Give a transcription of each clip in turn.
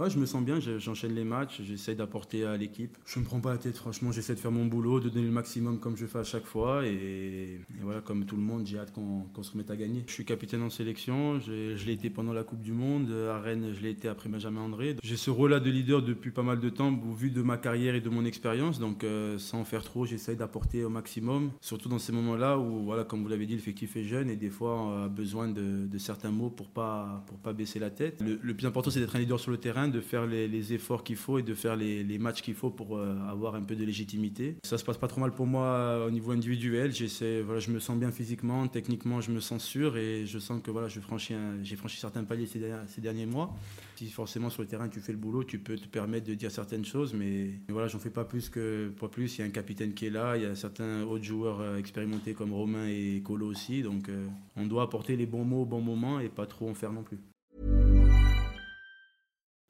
Ouais, je me sens bien, je- j'enchaîne les matchs, j'essaie d'apporter à l'équipe. Je me prends pas la tête, franchement, j'essaie de faire mon boulot, de donner le maximum comme je fais à chaque fois. Et, et voilà, comme tout le monde, j'ai hâte qu'on se remette à gagner. Je suis capitaine en sélection, je, je l'ai été pendant la Coupe du Monde, à Rennes, je l'ai été après Benjamin André. J'ai ce rôle-là de leader depuis pas mal de temps, au vu de ma carrière et de mon expérience. Donc, euh, sans faire trop, j'essaie d'apporter au maximum, surtout dans ces moments-là où, voilà, comme vous l'avez dit, l'effectif est jeune et des fois, on a besoin de, de certains mots pour pas, pour pas baisser la tête. Le, le plus important, c'est d'être un leader sur le terrain, de faire les, efforts qu'il faut et de faire les, matchs qu'il faut pour euh, avoir un peu de légitimité. Ça se passe pas trop mal pour moi euh, au niveau individuel. Voilà, je me sens bien physiquement, techniquement, je me sens sûr et je sens que voilà, j'ai franchi certains paliers ces, derniers- mois. Si forcément sur le terrain tu fais le boulot, tu peux te permettre de dire certaines choses, mais, mais voilà, j'en fais pas plus que pas plus. Il y a un capitaine qui est là, il y a certains autres joueurs euh, expérimentés comme Romain et Colo aussi, donc on doit apporter les bons mots au bon moment et pas trop en faire non plus.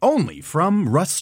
Only from Rust